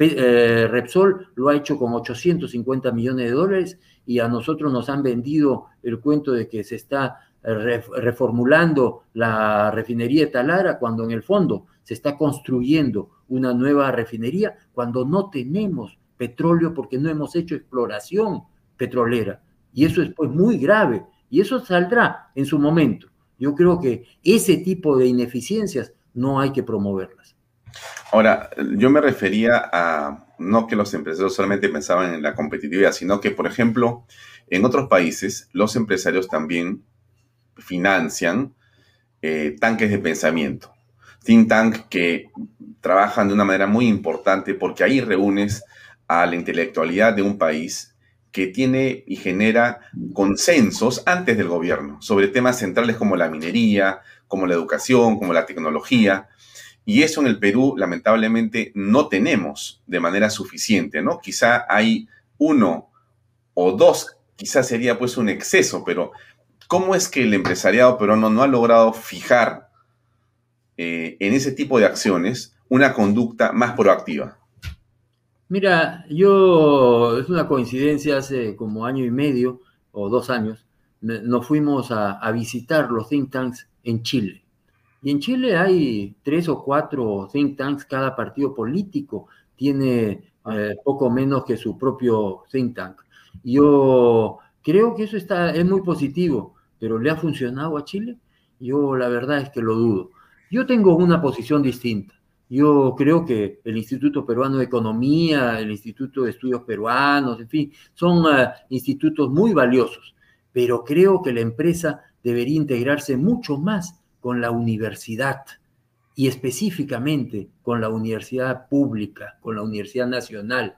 Eh, Repsol lo ha hecho con 850 millones de dólares y a nosotros nos han vendido el cuento de que se está reformulando la refinería de Talara cuando en el fondo se está construyendo una nueva refinería cuando no tenemos petróleo porque no hemos hecho exploración petrolera. Y eso es pues muy grave y eso saldrá en su momento. Yo creo que ese tipo de ineficiencias no hay que promoverlas. Ahora, yo me refería a no que los empresarios solamente pensaban en la competitividad, sino que, por ejemplo, en otros países los empresarios también financian eh, tanques de pensamiento think tank que trabajan de una manera muy importante porque ahí reúnes a la intelectualidad de un país que tiene y genera consensos antes del gobierno sobre temas centrales como la minería, como la educación, como la tecnología. Y eso en el Perú, lamentablemente, no tenemos de manera suficiente, ¿no? Quizá hay uno o dos, quizá sería pues un exceso, pero ¿cómo es que el empresariado peruano no ha logrado fijar eh, en ese tipo de acciones una conducta más proactiva? Mira, yo, es una coincidencia, hace como año y medio o dos años, nos fuimos a, visitar los think tanks en Chile. Y en Chile hay tres o cuatro think tanks, cada partido político tiene eh, poco menos que su propio think tank. Yo creo que eso está, es muy positivo, pero ¿le ha funcionado a Chile? Yo la verdad es que lo dudo. Yo tengo una posición distinta. Yo creo que el Instituto Peruano de Economía, el Instituto de Estudios Peruanos, en fin, son eh, institutos muy valiosos, pero creo que la empresa debería integrarse mucho más con la universidad y específicamente con la universidad pública, con la Universidad Nacional.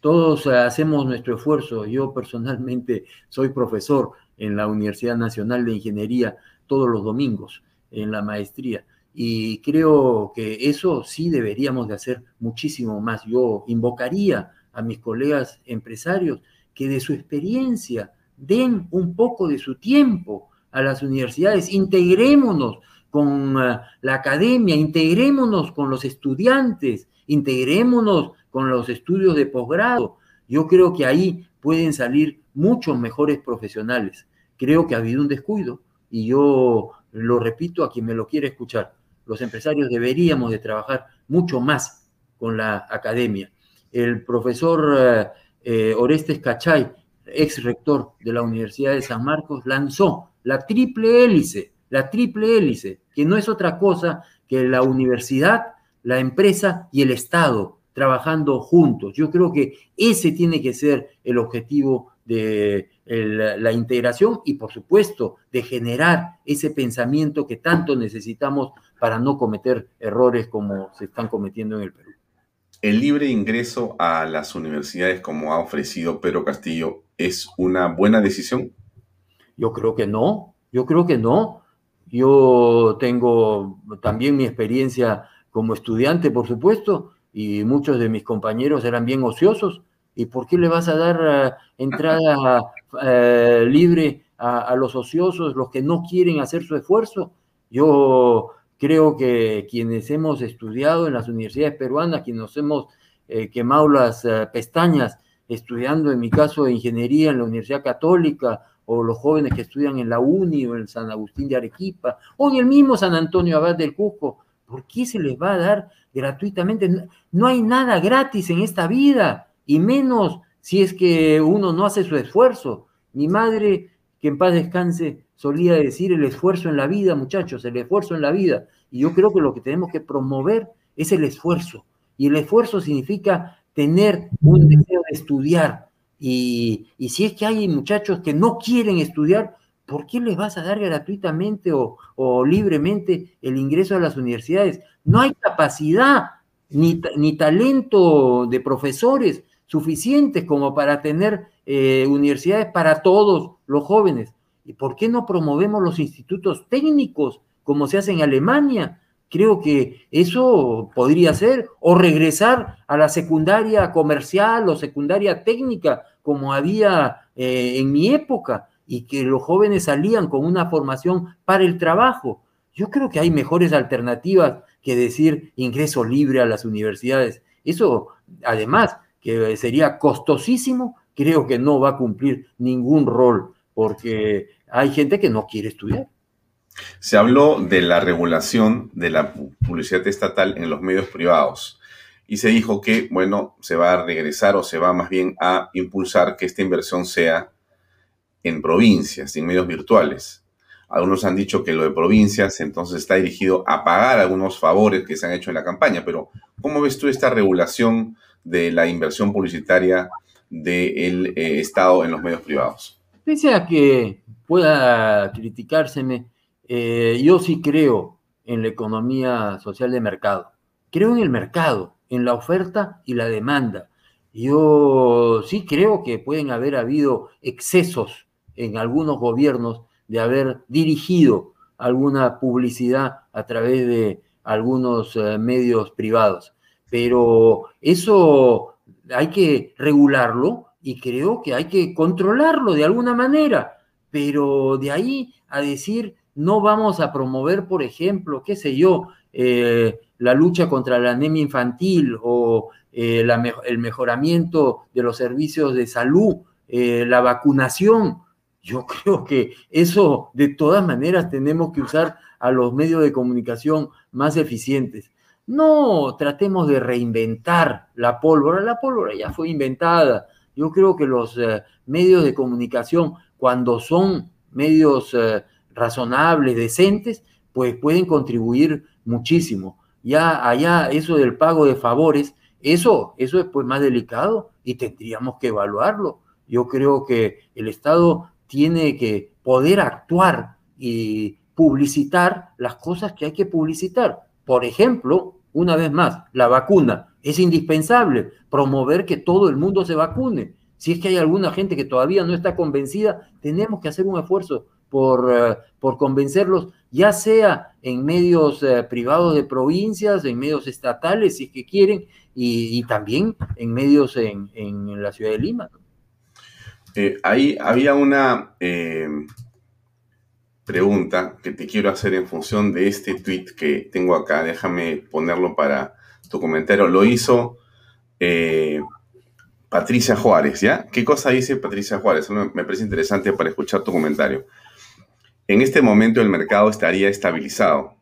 Todos eh, hacemos nuestro esfuerzo. Yo personalmente soy profesor en la Universidad Nacional de Ingeniería todos los domingos en la maestría y creo que eso sí deberíamos de hacer muchísimo más. Yo invocaría a mis colegas empresarios que de su experiencia den un poco de su tiempo a las universidades, integrémonos con eh, la academia, integrémonos con los estudiantes, integrémonos con los estudios de posgrado. Yo creo que ahí pueden salir muchos mejores profesionales. Creo que ha habido un descuido y yo lo repito a quien me lo quiere escuchar los empresarios deberíamos de trabajar mucho más con la academia. El profesor eh, eh, Orestes Cachay, ex rector de la Universidad de San Marcos, lanzó la triple hélice, la triple hélice, que no es otra cosa que la universidad, la empresa y el Estado trabajando juntos. Yo creo que ese tiene que ser el objetivo de la integración y, por supuesto, de generar ese pensamiento que tanto necesitamos para no cometer errores como se están cometiendo en el Perú. ¿El libre ingreso a las universidades como ha ofrecido Pedro Castillo es una buena decisión? Yo creo que no, yo creo que no. Yo tengo también mi experiencia como estudiante, por supuesto, y muchos de mis compañeros eran bien ociosos. ¿Y por qué le vas a dar eh, entrada eh, libre a, los ociosos, los que no quieren hacer su esfuerzo? Yo Creo que quienes hemos estudiado en las universidades peruanas, quienes nos hemos eh, quemado las pestañas estudiando, en mi caso, ingeniería en la Universidad Católica, o los jóvenes que estudian en la UNI o en San Agustín de Arequipa, o en el mismo San Antonio Abad del Cusco, ¿por qué se les va a dar gratuitamente? No hay nada gratis en esta vida, y menos si es que uno no hace su esfuerzo. Mi madre, que en paz descanse, solía decir el esfuerzo en la vida, muchachos, el esfuerzo en la vida. Y yo creo que lo que tenemos que promover es el esfuerzo. Y el esfuerzo significa tener un deseo de estudiar. Y, si es que hay muchachos que no quieren estudiar, ¿por qué les vas a dar gratuitamente o, libremente el ingreso a las universidades? No hay capacidad ni, ni talento de profesores suficientes como para tener eh, universidades para todos los jóvenes. ¿Y por qué no promovemos los institutos técnicos como se hace en Alemania? Creo que eso podría ser, o regresar a la secundaria comercial o secundaria técnica, como había eh, en mi época, y que los jóvenes salían con una formación para el trabajo. Yo creo que hay mejores alternativas que decir ingreso libre a las universidades. Eso, además, que sería costosísimo, creo que no va a cumplir ningún rol, porque hay gente que no quiere estudiar. Se habló de la regulación de la publicidad estatal en los medios privados y se dijo que, bueno, se va a regresar o se va más bien a impulsar que esta inversión sea en provincias, en medios virtuales. Algunos han dicho que lo de provincias entonces está dirigido a pagar algunos favores que se han hecho en la campaña, pero ¿cómo ves tú esta regulación de la inversión publicitaria del eh, Estado en los medios privados? Pese a que pueda criticárseme, eh, yo sí creo en la economía social de mercado. Creo en el mercado, en la oferta y la demanda. Yo sí creo que pueden haber habido excesos en algunos gobiernos de haber dirigido alguna publicidad a través de algunos eh, medios privados. Pero eso hay que regularlo y creo que hay que controlarlo de alguna manera pero de ahí a decir no vamos a promover, por ejemplo, qué sé yo, eh, la lucha contra la anemia infantil o eh, el mejoramiento de los servicios de salud, eh, la vacunación. Yo creo que eso de todas maneras tenemos que usar a los medios de comunicación más eficientes. No tratemos de reinventar la pólvora, la pólvora ya fue inventada. Yo creo que los medios de comunicación, cuando son medios razonables, decentes, pues pueden contribuir muchísimo. Ya allá eso del pago de favores, eso, eso es pues más delicado y tendríamos que evaluarlo. Yo creo que el Estado tiene que poder actuar y publicitar las cosas que hay que publicitar. Por ejemplo, una vez más, la vacuna. Es indispensable promover que todo el mundo se vacune. Si es que hay alguna gente que todavía no está convencida, tenemos que hacer un esfuerzo por, eh, por convencerlos, ya sea en medios eh, privados de provincias, en medios estatales, si es que quieren, y, también en medios en, en, la ciudad de Lima. Eh, ahí había una pregunta que te quiero hacer en función de este tweet que tengo acá. Déjame ponerlo para tu comentario. Lo hizo Patricia Juárez, ¿ya? ¿Qué cosa dice Patricia Juárez? Me parece interesante para escuchar tu comentario. En este momento el mercado estaría estabilizado.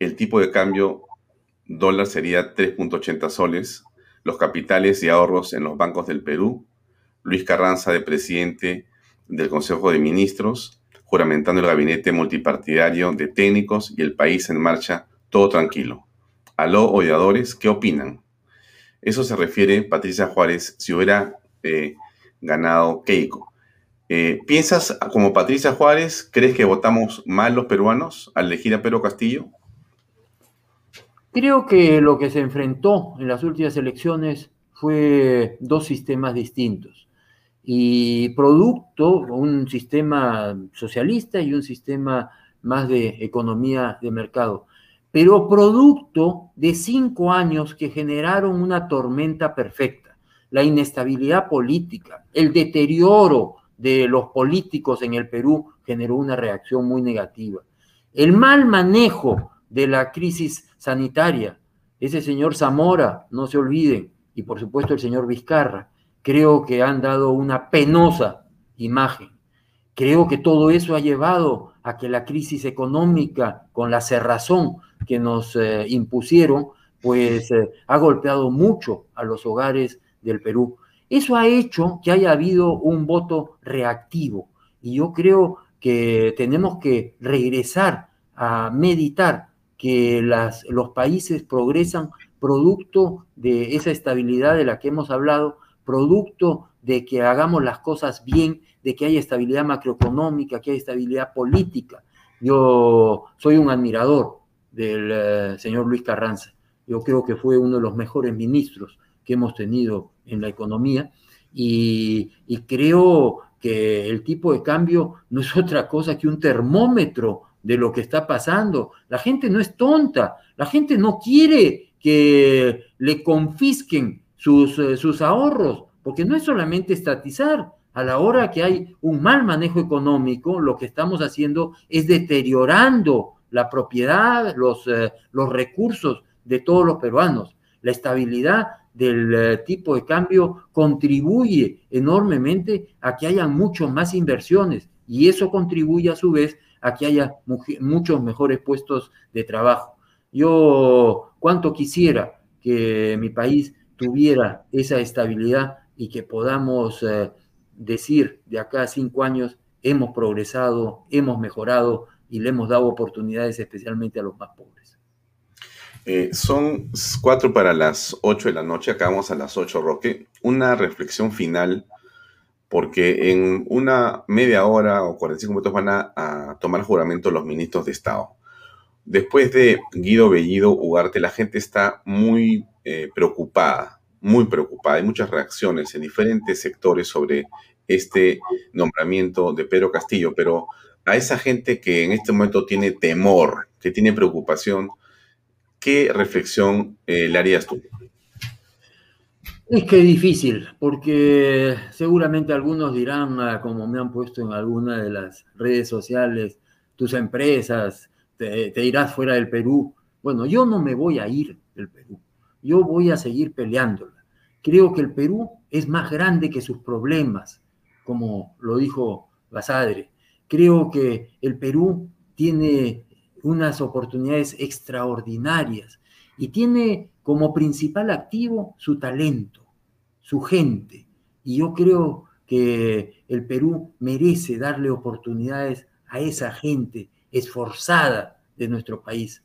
El tipo de cambio dólar sería 3.80 soles. Los capitales y ahorros en los bancos del Perú. Luis Carranza de presidente del Consejo de Ministros, juramentando el gabinete multipartidario de técnicos y el país en marcha, todo tranquilo. Aló, odiadores, ¿qué opinan? Eso se refiere, Patricia Juárez, si hubiera eh, ganado Keiko. Eh, ¿Piensas como Patricia Juárez? ¿Crees que votamos mal los peruanos al elegir a Pedro Castillo? Creo que lo que se enfrentó en las últimas elecciones fue dos sistemas distintos y producto, un sistema socialista y un sistema más de economía de mercado, pero producto de cinco años que generaron una tormenta perfecta, la inestabilidad política, el deterioro de los políticos en el Perú generó una reacción muy negativa. El mal manejo de la crisis sanitaria, ese señor Zamora, no se olviden, y por supuesto el señor Vizcarra, creo que han dado una penosa imagen. Creo que todo eso ha llevado a que la crisis económica, con la cerrazón que nos eh, impusieron, pues eh, ha golpeado mucho a los hogares del Perú. Eso ha hecho que haya habido un voto reactivo y yo creo que tenemos que regresar a meditar que las, los países progresan producto de esa estabilidad de la que hemos hablado, producto de que hagamos las cosas bien, de que haya estabilidad macroeconómica, que haya estabilidad política. Yo soy un admirador del eh, señor Luis Carranza. Yo creo que fue uno de los mejores ministros que hemos tenido en la economía y, creo que el tipo de cambio no es otra cosa que un termómetro de lo que está pasando. La gente no es tonta, la gente no quiere que le confisquen sus, eh, sus ahorros, porque no es solamente estatizar. A la hora que hay un mal manejo económico, lo que estamos haciendo es deteriorando la propiedad, los, eh, los recursos de todos los peruanos. La estabilidad del eh, tipo de cambio contribuye enormemente a que haya mucho más inversiones y eso contribuye a su vez a que haya muchos mejores puestos de trabajo. Yo cuánto quisiera que mi país tuviera esa estabilidad y que podamos eh, decir de acá a cinco años hemos progresado, hemos mejorado y le hemos dado oportunidades especialmente a los más pobres. Eh, son cuatro para las ocho de la noche, acabamos a las ocho, Roque. Una reflexión final, porque en una media hora o 45 minutos van a, tomar juramento los ministros de Estado. Después de Guido Bellido Ugarte, la gente está muy eh, preocupada, muy preocupada. Hay muchas reacciones en diferentes sectores sobre este nombramiento de Pedro Castillo, pero a esa gente que en este momento tiene temor, que tiene preocupación, ¿qué reflexión eh, le harías tú? Es que es difícil, porque seguramente algunos dirán, ah, como me han puesto en alguna de las redes sociales, tus empresas, te, irás fuera del Perú. Bueno, yo no me voy a ir del Perú, yo voy a seguir peleándola. Creo que el Perú es más grande que sus problemas, como lo dijo Basadre. Creo que el Perú tiene unas oportunidades extraordinarias y tiene como principal activo su talento, su gente. Y yo creo que el Perú merece darle oportunidades a esa gente esforzada de nuestro país.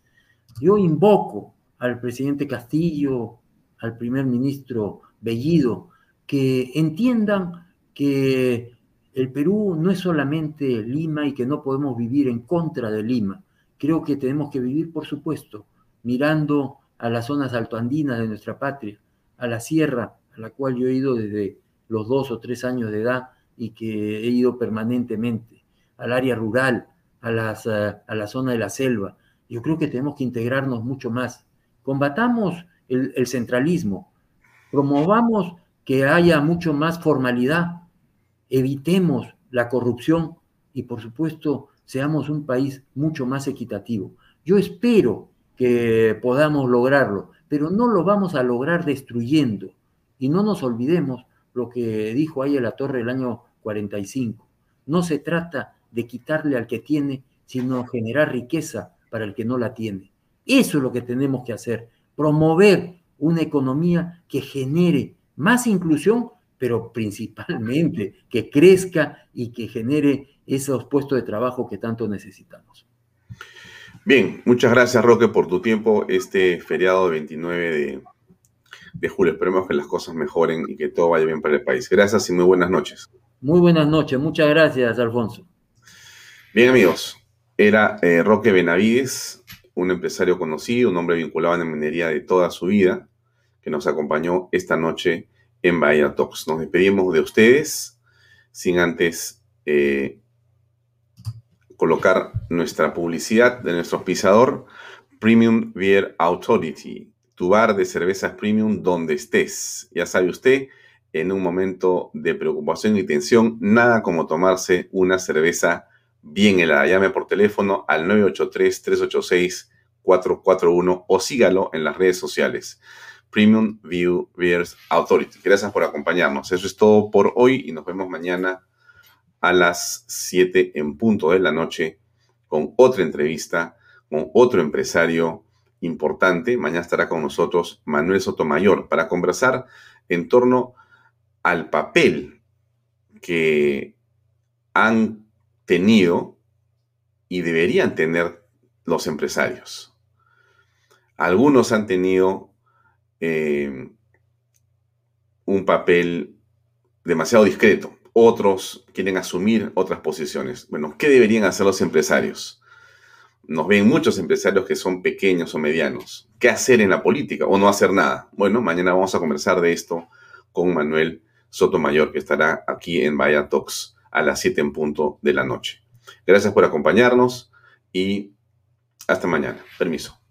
Yo invoco al presidente Castillo, al primer ministro Bellido, que entiendan que el Perú no es solamente Lima y que no podemos vivir en contra de Lima. Creo que tenemos que vivir, por supuesto, mirando a las zonas altoandinas de nuestra patria, a la sierra, a la cual yo he ido desde los dos o tres años de edad y que he ido permanentemente, al área rural, a, las, a la zona de la selva. Yo creo que tenemos que integrarnos mucho más. Combatamos el, centralismo, promovamos que haya mucho más formalidad, evitemos la corrupción y por supuesto seamos un país mucho más equitativo. Yo espero que podamos lograrlo, pero no lo vamos a lograr destruyendo. Y no nos olvidemos lo que dijo ahí la torre el año 45. No se trata de quitarle al que tiene, sino generar riqueza para el que no la tiene. Eso es lo que tenemos que hacer, promover una economía que genere más inclusión, pero principalmente que crezca y que genere esos puestos de trabajo que tanto necesitamos. Bien, muchas gracias Roque por tu tiempo este feriado de 29 de, de julio. Esperemos que las cosas mejoren y que todo vaya bien para el país. Gracias y muy buenas noches. Muy buenas noches, muchas gracias Alfonso. Bien amigos, era eh, Roque Benavides, un empresario conocido, un hombre vinculado a la minería de toda su vida, que nos acompañó esta noche en Bahía Talks. Nos despedimos de ustedes sin antes eh, colocar nuestra publicidad de nuestro pisador Premium Beer Authority, tu bar de cervezas premium donde estés. Ya sabe usted, en un momento de preocupación y tensión, nada como tomarse una cerveza bien. Llame por teléfono al 983-386-441 o sígalo en las redes sociales. Premium View Beers Authority. Gracias por acompañarnos. Eso es todo por hoy y nos vemos mañana a las 7 en punto de la noche con otra entrevista con otro empresario importante. Mañana estará con nosotros Manuel Sotomayor para conversar en torno al papel que han tenido y deberían tener los empresarios. Algunos han tenido eh, un papel demasiado discreto, otros quieren asumir otras posiciones. Bueno, ¿qué deberían hacer los empresarios? Nos ven muchos empresarios que son pequeños o medianos. ¿Qué hacer en la política o no hacer nada? Bueno, mañana vamos a conversar de esto con Manuel Sotomayor, que estará aquí en Vaya Talks a las 7 en punto de la noche. Gracias por acompañarnos y hasta mañana. Permiso.